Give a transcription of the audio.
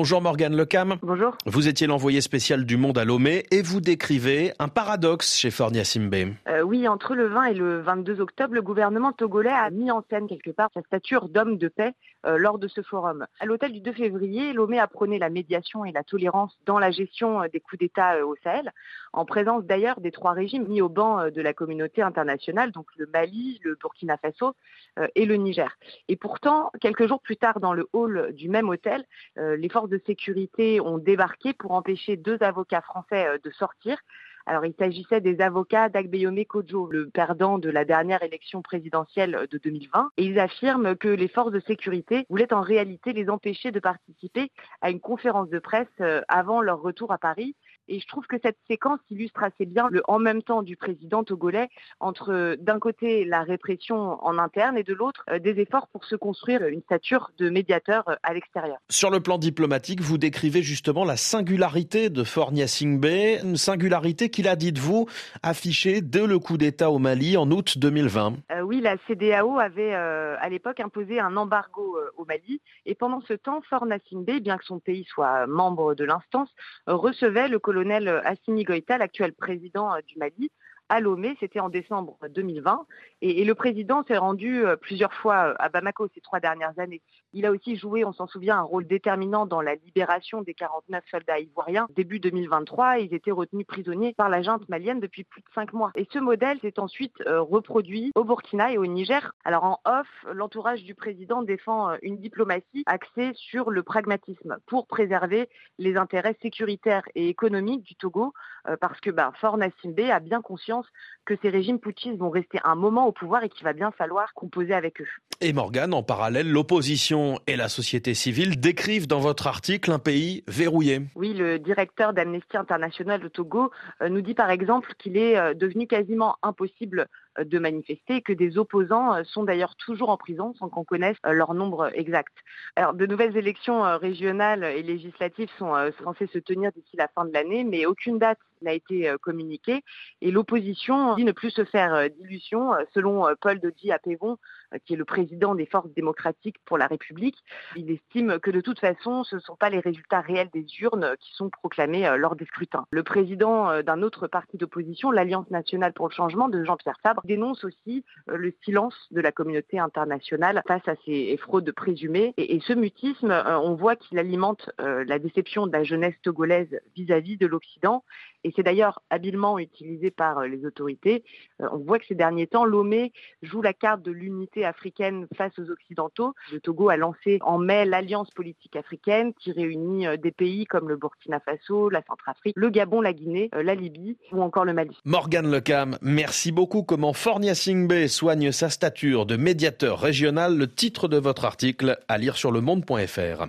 Bonjour Morgane Lecam. Bonjour. Vous étiez l'envoyé spécial du Monde à Lomé et vous décrivez un paradoxe chez Fornia Simbe. Euh, oui, entre le 20 et le 22 octobre, le gouvernement togolais a mis en scène quelque part sa stature d'homme de paix euh, lors de ce forum. À l'hôtel du 2 février, Lomé apprenait la médiation et la tolérance dans la gestion euh, des coups d'État au Sahel, en présence d'ailleurs des trois régimes mis au banc de la communauté internationale, donc le Mali, le Burkina Faso euh, et le Niger. Et pourtant, quelques jours plus tard, dans le hall du même hôtel, les forces de sécurité ont débarqué pour empêcher deux avocats français euh, de sortir. Alors, il s'agissait des avocats d'Agbeyome Kojo, le perdant de la dernière élection présidentielle de 2020. Et ils affirment que les forces de sécurité voulaient en réalité les empêcher de participer à une conférence de presse euh, avant leur retour à Paris. Et je trouve que cette séquence illustre assez bien le en même temps du président togolais entre d'un côté la répression en interne et de l'autre euh, des efforts pour se construire une stature de médiateur euh, à l'extérieur. Sur le plan diplomatique, vous décrivez justement la singularité de Fornia Singbe, une singularité qu'il a, dites-vous, affichée dès le coup d'État au Mali en août 2020. Euh, oui, la CDAO avait euh, à l'époque imposé un embargo euh, au Mali et pendant ce temps, Forna Singbe, bien que son pays soit membre de l'instance, recevait le colonel euh, Assimi Goïta, l'actuel président euh, du Mali, à Lomé, c'était en décembre 2020, et, le président s'est rendu euh, plusieurs fois euh, à Bamako ces trois dernières années. Il a aussi joué, on s'en souvient, un rôle déterminant dans la libération des 49 soldats ivoiriens. Début 2023, ils étaient retenus prisonniers par la junte malienne depuis plus de cinq mois. Et ce modèle s'est ensuite euh, reproduit au Burkina et au Niger. Alors en off, l'entourage du président défend une diplomatie axée sur le pragmatisme pour préserver les intérêts sécuritaires et économiques du Togo, parce que bah, Fort Nassimbe a bien conscience que ces régimes putschistes vont rester un moment au pouvoir et qu'il va bien falloir composer avec eux. Et Morgane, en parallèle, l'opposition et la société civile décrivent dans votre article un pays verrouillé. Oui, le directeur d'Amnesty International au Togo euh, nous dit par exemple qu'il est euh, devenu quasiment impossible de manifester et que des opposants euh, sont d'ailleurs toujours en prison sans qu'on connaisse euh, leur nombre exact. De nouvelles élections euh, régionales et législatives sont euh, censées se tenir d'ici la fin de l'année, mais aucune date n'a été euh, communiquée et l'opposition dit ne plus se faire euh, d'illusions. Euh, Selon euh, Paul Dodji Apévon, euh, qui est le président des forces démocratiques pour la République, il estime que de toute façon, ce ne sont pas les résultats réels des urnes qui sont proclamés euh, lors des scrutins. Le président euh, d'un autre parti d'opposition, l'Alliance nationale pour le changement de Jean-Pierre Fabre, dénonce aussi euh, le silence de la communauté internationale face à ces fraudes présumées. Et, ce mutisme, euh, on voit qu'il alimente euh, la déception de la jeunesse togolaise vis-à-vis de l'Occident. Et c'est d'ailleurs habilement utilisé par euh, les autorités. Euh, on voit que ces derniers temps, Lomé joue la carte de l'unité africaine face aux Occidentaux. Le Togo a lancé en mai l'Alliance politique africaine qui réunit euh, des pays comme le Burkina Faso, la Centrafrique, le Gabon, la Guinée, la Libye ou encore le Mali. Morgane Lecam, merci beaucoup. Comment Fornia Singbe soigne sa stature de médiateur régional, le titre de votre article à lire sur le monde.fr.